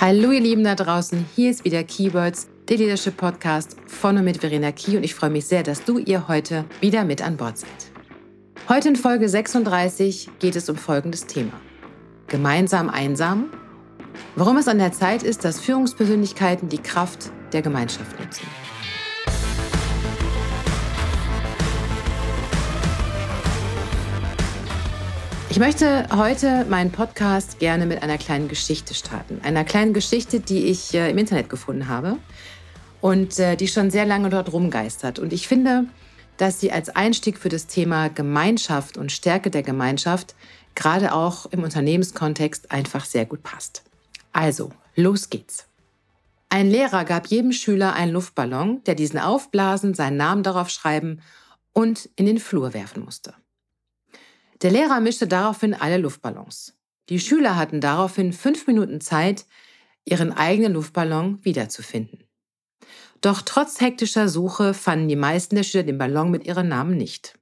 Hallo ihr Lieben da draußen, hier ist wieder Keywords, der Leadership Podcast von und mit Verena Key und ich freue mich sehr, dass du ihr heute wieder mit an Bord seid. Heute in Folge 36 geht es um folgendes Thema. Gemeinsam einsam? Warum es an der Zeit ist, dass Führungspersönlichkeiten die Kraft der Gemeinschaft nutzen. Ich möchte heute meinen Podcast gerne mit einer kleinen Geschichte starten. Einer kleinen Geschichte, die ich äh, im Internet gefunden habe und äh, die schon sehr lange dort rumgeistert. Und ich finde, dass sie als Einstieg für das Thema Gemeinschaft und Stärke der Gemeinschaft gerade auch im Unternehmenskontext einfach sehr gut passt. Also, los geht's. Ein Lehrer gab jedem Schüler einen Luftballon, der diesen aufblasen, seinen Namen darauf schreiben und in den Flur werfen musste. Der Lehrer mischte daraufhin alle Luftballons. Die Schüler hatten daraufhin fünf Minuten Zeit, ihren eigenen Luftballon wiederzufinden. Doch trotz hektischer Suche fanden die meisten der Schüler den Ballon mit ihren Namen nicht.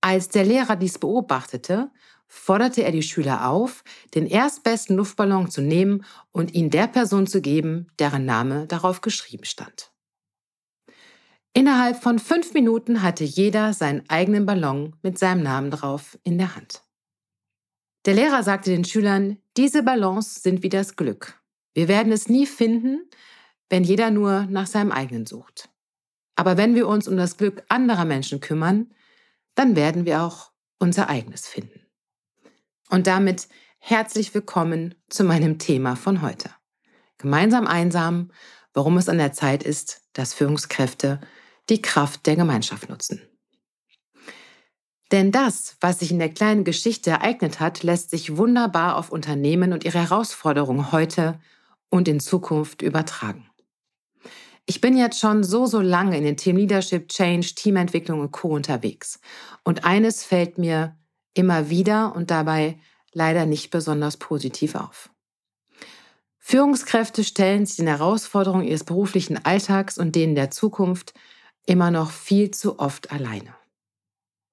Als der Lehrer dies beobachtete, forderte er die Schüler auf, den erstbesten Luftballon zu nehmen und ihn der Person zu geben, deren Name darauf geschrieben stand. Innerhalb von fünf Minuten hatte jeder seinen eigenen Ballon mit seinem Namen drauf in der Hand. Der Lehrer sagte den Schülern, diese Ballons sind wie das Glück. Wir werden es nie finden, wenn jeder nur nach seinem eigenen sucht. Aber wenn wir uns um das Glück anderer Menschen kümmern, dann werden wir auch unser eigenes finden. Und damit herzlich willkommen zu meinem Thema von heute. Gemeinsam einsam, warum es an der Zeit ist, dass Führungskräfte die Kraft der Gemeinschaft nutzen. Denn das, was sich in der kleinen Geschichte ereignet hat, lässt sich wunderbar auf Unternehmen und ihre Herausforderungen heute und in Zukunft übertragen. Ich bin jetzt schon so, so lange in den Team Leadership, Change, Teamentwicklung und Co. unterwegs. Und eines fällt mir immer wieder und dabei leider nicht besonders positiv auf. Führungskräfte stellen sich den Herausforderungen ihres beruflichen Alltags und denen der Zukunft immer noch viel zu oft alleine.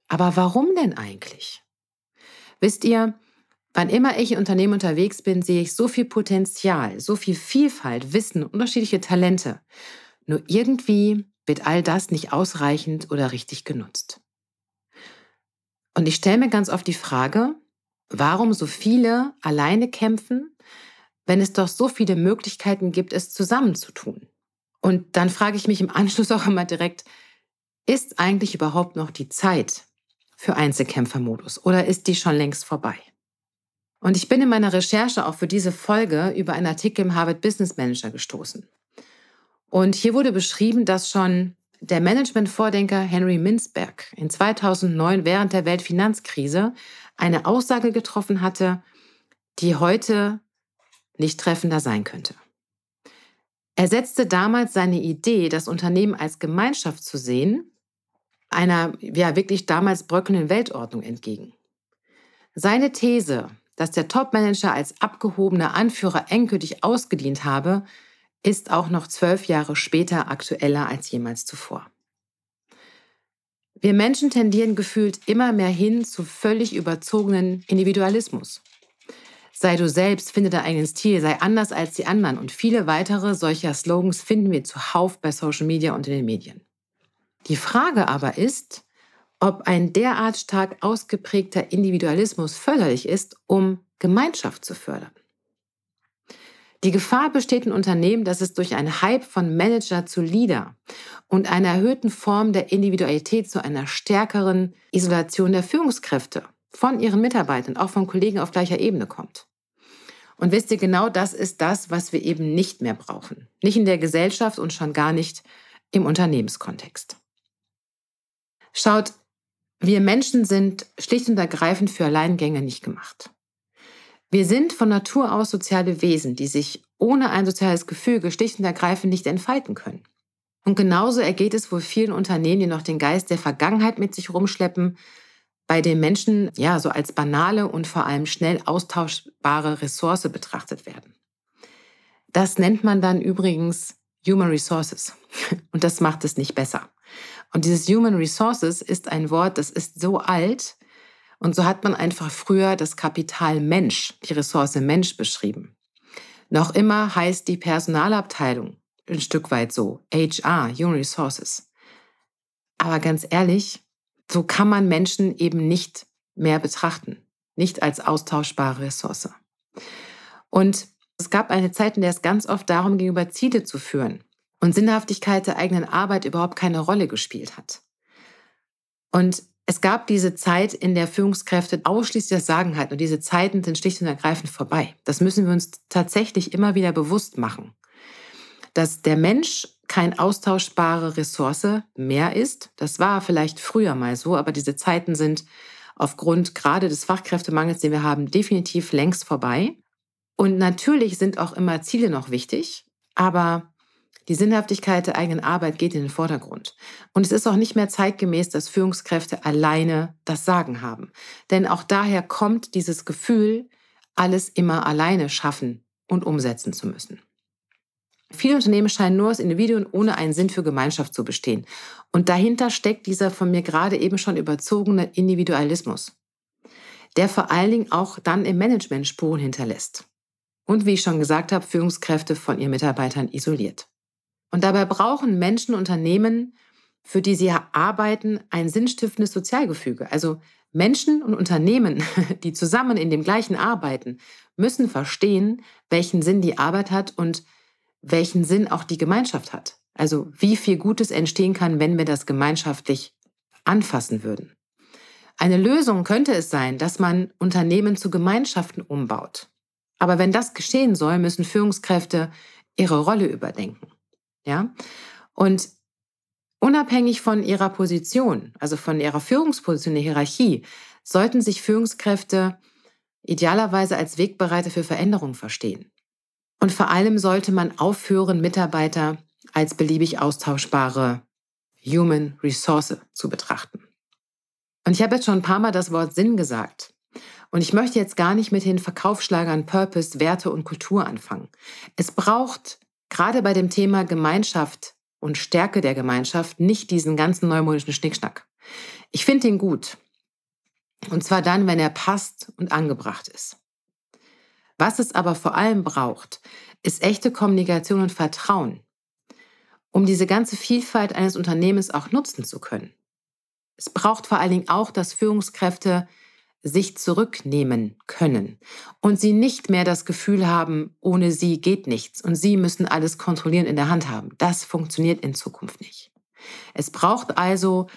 Aber warum denn eigentlich? Wisst ihr, wann immer ich in Unternehmen unterwegs bin, sehe ich so viel Potenzial, so viel Vielfalt, Wissen, unterschiedliche Talente. Nur irgendwie wird all das nicht ausreichend oder richtig genutzt. Und ich stelle mir ganz oft die Frage, warum so viele alleine kämpfen, wenn es doch so viele Möglichkeiten gibt, es zusammenzutun. Und dann frage ich mich im Anschluss auch immer direkt, ist eigentlich überhaupt noch die Zeit für Einzelkämpfermodus oder ist die schon längst vorbei? Und ich bin in meiner Recherche auch für diese Folge über einen Artikel im Harvard Business Manager gestoßen. Und hier wurde beschrieben, dass schon der Management-Vordenker Henry Mintzberg in 2009 während der Weltfinanzkrise eine Aussage getroffen hatte, die heute nicht treffender sein könnte. Er setzte damals seine Idee, das Unternehmen als Gemeinschaft zu sehen, einer ja wirklich damals bröckelnden Weltordnung entgegen. Seine These, dass der Topmanager als abgehobener Anführer endgültig ausgedient habe, ist auch noch zwölf Jahre später aktueller als jemals zuvor. Wir Menschen tendieren gefühlt immer mehr hin zu völlig überzogenen Individualismus. Sei du selbst, finde deinen eigenen Stil, sei anders als die anderen und viele weitere solcher Slogans finden wir zuhauf bei Social Media und in den Medien. Die Frage aber ist, ob ein derart stark ausgeprägter Individualismus förderlich ist, um Gemeinschaft zu fördern. Die Gefahr besteht in Unternehmen, dass es durch einen Hype von Manager zu Leader und einer erhöhten Form der Individualität zu einer stärkeren Isolation der Führungskräfte von ihren Mitarbeitern, auch von Kollegen auf gleicher Ebene kommt. Und wisst ihr, genau das ist das, was wir eben nicht mehr brauchen. Nicht in der Gesellschaft und schon gar nicht im Unternehmenskontext. Schaut, wir Menschen sind schlicht und ergreifend für Alleingänge nicht gemacht. Wir sind von Natur aus soziale Wesen, die sich ohne ein soziales Gefüge schlicht und ergreifend nicht entfalten können. Und genauso ergeht es wohl vielen Unternehmen, die noch den Geist der Vergangenheit mit sich rumschleppen, bei den Menschen ja so als banale und vor allem schnell austauschbare Ressource betrachtet werden. Das nennt man dann übrigens Human Resources und das macht es nicht besser. Und dieses Human Resources ist ein Wort, das ist so alt und so hat man einfach früher das Kapital Mensch, die Ressource Mensch beschrieben. Noch immer heißt die Personalabteilung ein Stück weit so, HR, Human Resources. Aber ganz ehrlich, so kann man Menschen eben nicht mehr betrachten, nicht als austauschbare Ressource. Und es gab eine Zeit, in der es ganz oft darum ging, über Ziele zu führen und Sinnhaftigkeit der eigenen Arbeit überhaupt keine Rolle gespielt hat. Und es gab diese Zeit, in der Führungskräfte ausschließlich das Sagen hatten und diese Zeiten sind schlicht und ergreifend vorbei. Das müssen wir uns tatsächlich immer wieder bewusst machen. Dass der Mensch kein austauschbare Ressource mehr ist, das war vielleicht früher mal so, aber diese Zeiten sind aufgrund gerade des Fachkräftemangels, den wir haben, definitiv längst vorbei. Und natürlich sind auch immer Ziele noch wichtig, aber die Sinnhaftigkeit der eigenen Arbeit geht in den Vordergrund. Und es ist auch nicht mehr zeitgemäß, dass Führungskräfte alleine das Sagen haben. Denn auch daher kommt dieses Gefühl, alles immer alleine schaffen und umsetzen zu müssen. Viele Unternehmen scheinen nur aus Individuen ohne einen Sinn für Gemeinschaft zu bestehen. Und dahinter steckt dieser von mir gerade eben schon überzogene Individualismus, der vor allen Dingen auch dann im Management Spuren hinterlässt. Und wie ich schon gesagt habe, Führungskräfte von ihren Mitarbeitern isoliert. Und dabei brauchen Menschen, Unternehmen, für die sie arbeiten, ein sinnstiftendes Sozialgefüge. Also Menschen und Unternehmen, die zusammen in dem gleichen arbeiten, müssen verstehen, welchen Sinn die Arbeit hat und welchen Sinn auch die Gemeinschaft hat. Also wie viel Gutes entstehen kann, wenn wir das gemeinschaftlich anfassen würden. Eine Lösung könnte es sein, dass man Unternehmen zu Gemeinschaften umbaut. Aber wenn das geschehen soll, müssen Führungskräfte ihre Rolle überdenken. Ja? Und unabhängig von ihrer Position, also von ihrer Führungsposition der Hierarchie, sollten sich Führungskräfte idealerweise als Wegbereiter für Veränderung verstehen. Und vor allem sollte man aufhören, Mitarbeiter als beliebig austauschbare Human Resource zu betrachten. Und ich habe jetzt schon ein paar Mal das Wort Sinn gesagt. Und ich möchte jetzt gar nicht mit den Verkaufsschlagern Purpose, Werte und Kultur anfangen. Es braucht gerade bei dem Thema Gemeinschaft und Stärke der Gemeinschaft nicht diesen ganzen neumodischen Schnickschnack. Ich finde ihn gut. Und zwar dann, wenn er passt und angebracht ist. Was es aber vor allem braucht, ist echte Kommunikation und Vertrauen, um diese ganze Vielfalt eines Unternehmens auch nutzen zu können. Es braucht vor allen Dingen auch, dass Führungskräfte sich zurücknehmen können und sie nicht mehr das Gefühl haben, ohne sie geht nichts und sie müssen alles kontrollieren in der Hand haben. Das funktioniert in Zukunft nicht. Es braucht also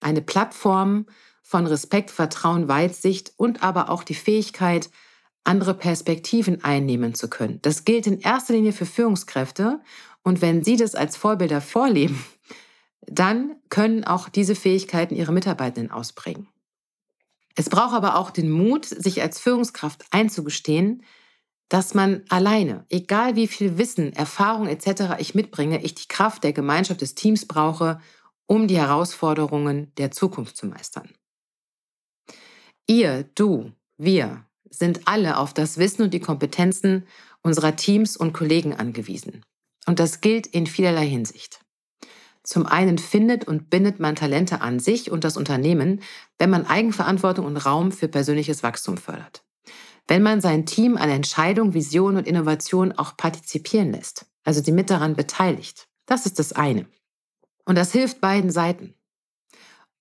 eine Plattform von Respekt, Vertrauen, Weitsicht und aber auch die Fähigkeit, andere Perspektiven einnehmen zu können. Das gilt in erster Linie für Führungskräfte und wenn sie das als Vorbilder vorleben, dann können auch diese Fähigkeiten ihre Mitarbeitenden ausbringen. Es braucht aber auch den Mut, sich als Führungskraft einzugestehen, dass man alleine, egal wie viel Wissen, Erfahrung etc. ich mitbringe, ich die Kraft der Gemeinschaft des Teams brauche, um die Herausforderungen der Zukunft zu meistern. Ihr, du, wir sind alle auf das Wissen und die Kompetenzen unserer Teams und Kollegen angewiesen. Und das gilt in vielerlei Hinsicht. Zum einen findet und bindet man Talente an sich und das Unternehmen, wenn man Eigenverantwortung und Raum für persönliches Wachstum fördert. Wenn man sein Team an Entscheidung, Vision und Innovation auch partizipieren lässt, also sie mit daran beteiligt. Das ist das eine. Und das hilft beiden Seiten.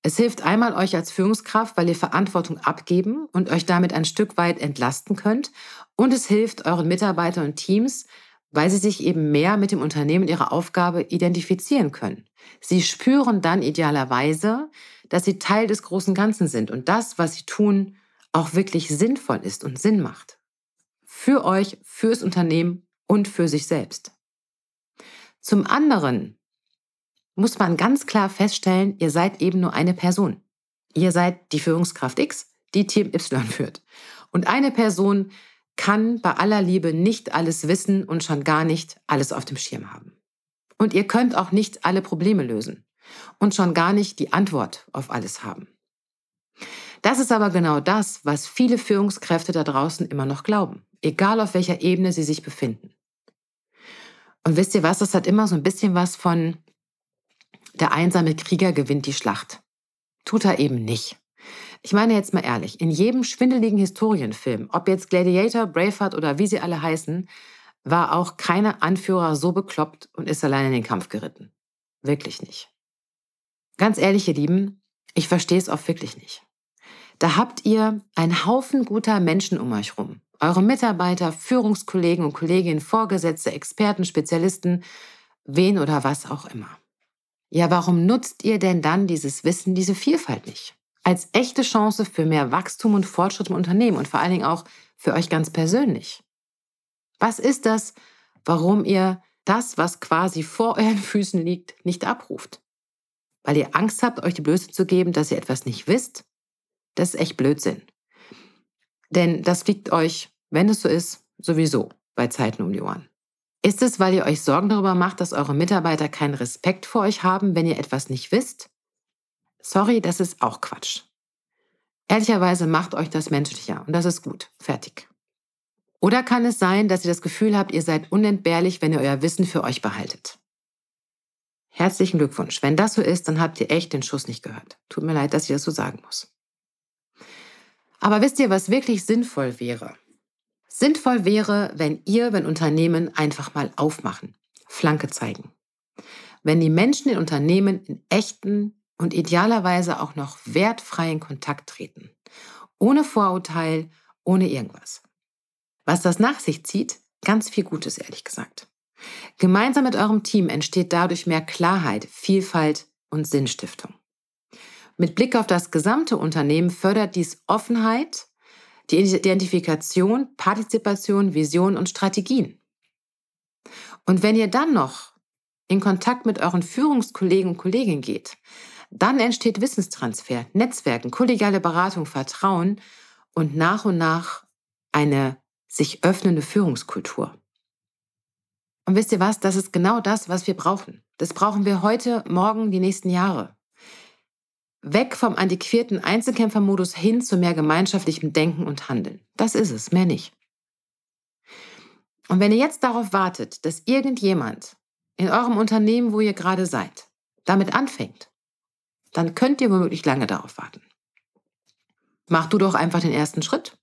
Es hilft einmal euch als Führungskraft, weil ihr Verantwortung abgeben und euch damit ein Stück weit entlasten könnt. Und es hilft euren Mitarbeitern und Teams, weil sie sich eben mehr mit dem Unternehmen und ihrer Aufgabe identifizieren können. Sie spüren dann idealerweise, dass sie Teil des großen Ganzen sind und das, was sie tun, auch wirklich sinnvoll ist und Sinn macht. Für euch, fürs Unternehmen und für sich selbst. Zum anderen muss man ganz klar feststellen, ihr seid eben nur eine Person. Ihr seid die Führungskraft X, die Team Y führt. Und eine Person kann bei aller Liebe nicht alles wissen und schon gar nicht alles auf dem Schirm haben. Und ihr könnt auch nicht alle Probleme lösen und schon gar nicht die Antwort auf alles haben. Das ist aber genau das, was viele Führungskräfte da draußen immer noch glauben, egal auf welcher Ebene sie sich befinden. Und wisst ihr was, das hat immer so ein bisschen was von der einsame Krieger gewinnt die Schlacht. Tut er eben nicht. Ich meine jetzt mal ehrlich, in jedem schwindeligen Historienfilm, ob jetzt Gladiator, Braveheart oder wie sie alle heißen, war auch keine Anführer so bekloppt und ist allein in den Kampf geritten. Wirklich nicht. Ganz ehrlich, ihr Lieben, ich verstehe es oft wirklich nicht. Da habt ihr einen Haufen guter Menschen um euch rum. Eure Mitarbeiter, Führungskollegen und Kolleginnen, Vorgesetzte, Experten, Spezialisten, wen oder was auch immer. Ja, warum nutzt ihr denn dann dieses Wissen, diese Vielfalt nicht? Als echte Chance für mehr Wachstum und Fortschritt im Unternehmen und vor allen Dingen auch für euch ganz persönlich. Was ist das, warum ihr das, was quasi vor euren Füßen liegt, nicht abruft? Weil ihr Angst habt, euch die Blöße zu geben, dass ihr etwas nicht wisst? Das ist echt Blödsinn. Denn das liegt euch, wenn es so ist, sowieso bei Zeiten um die Ohren. Ist es, weil ihr euch Sorgen darüber macht, dass eure Mitarbeiter keinen Respekt vor euch haben, wenn ihr etwas nicht wisst? Sorry, das ist auch Quatsch. Ehrlicherweise macht euch das menschlicher und das ist gut. Fertig. Oder kann es sein, dass ihr das Gefühl habt, ihr seid unentbehrlich, wenn ihr euer Wissen für euch behaltet? Herzlichen Glückwunsch. Wenn das so ist, dann habt ihr echt den Schuss nicht gehört. Tut mir leid, dass ich das so sagen muss. Aber wisst ihr, was wirklich sinnvoll wäre? Sinnvoll wäre, wenn ihr, wenn Unternehmen einfach mal aufmachen, Flanke zeigen. Wenn die Menschen in Unternehmen in echten und idealerweise auch noch wertfreien Kontakt treten. Ohne Vorurteil, ohne irgendwas. Was das nach sich zieht, ganz viel Gutes, ehrlich gesagt. Gemeinsam mit eurem Team entsteht dadurch mehr Klarheit, Vielfalt und Sinnstiftung. Mit Blick auf das gesamte Unternehmen fördert dies Offenheit, die Identifikation, Partizipation, Vision und Strategien. Und wenn ihr dann noch in Kontakt mit euren Führungskollegen und Kolleginnen geht, dann entsteht Wissenstransfer, Netzwerken, kollegiale Beratung, Vertrauen und nach und nach eine sich öffnende Führungskultur. Und wisst ihr was? Das ist genau das, was wir brauchen. Das brauchen wir heute, morgen, die nächsten Jahre. Weg vom antiquierten Einzelkämpfermodus hin zu mehr gemeinschaftlichem Denken und Handeln. Das ist es, mehr nicht. Und wenn ihr jetzt darauf wartet, dass irgendjemand in eurem Unternehmen, wo ihr gerade seid, damit anfängt, dann könnt ihr womöglich lange darauf warten. Mach du doch einfach den ersten Schritt,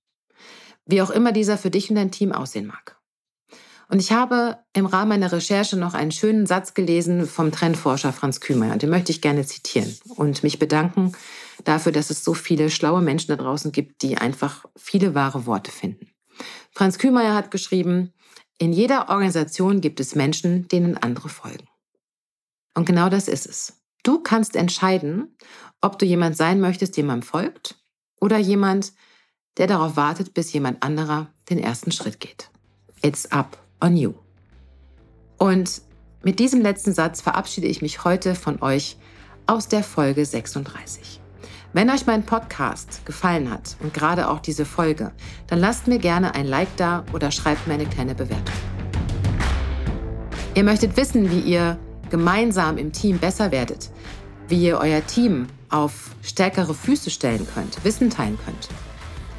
wie auch immer dieser für dich und dein Team aussehen mag. Und ich habe im Rahmen meiner Recherche noch einen schönen Satz gelesen vom Trendforscher Franz Kühmeier. Den möchte ich gerne zitieren und mich bedanken dafür, dass es so viele schlaue Menschen da draußen gibt, die einfach viele wahre Worte finden. Franz Kühmeier hat geschrieben, in jeder Organisation gibt es Menschen, denen andere folgen. Und genau das ist es. Du kannst entscheiden, ob du jemand sein möchtest, dem man folgt, oder jemand, der darauf wartet, bis jemand anderer den ersten Schritt geht. It's up on you. Und mit diesem letzten Satz verabschiede ich mich heute von euch aus der Folge 36. Wenn euch mein Podcast gefallen hat und gerade auch diese Folge, dann lasst mir gerne ein Like da oder schreibt mir eine kleine Bewertung. Ihr möchtet wissen, wie ihr gemeinsam im Team besser werdet, wie ihr euer Team auf stärkere Füße stellen könnt, Wissen teilen könnt,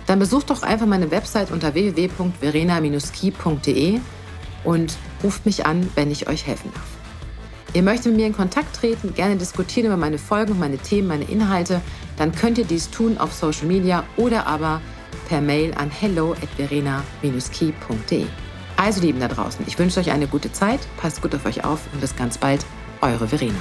dann besucht doch einfach meine Website unter www.verena-ski.de und ruft mich an, wenn ich euch helfen darf. Ihr möchtet mit mir in Kontakt treten, gerne diskutieren über meine Folgen, meine Themen, meine Inhalte, dann könnt ihr dies tun auf Social Media oder aber per Mail an hello at verena-key.de. Also Lieben da draußen, ich wünsche euch eine gute Zeit, passt gut auf euch auf und bis ganz bald, eure Verena.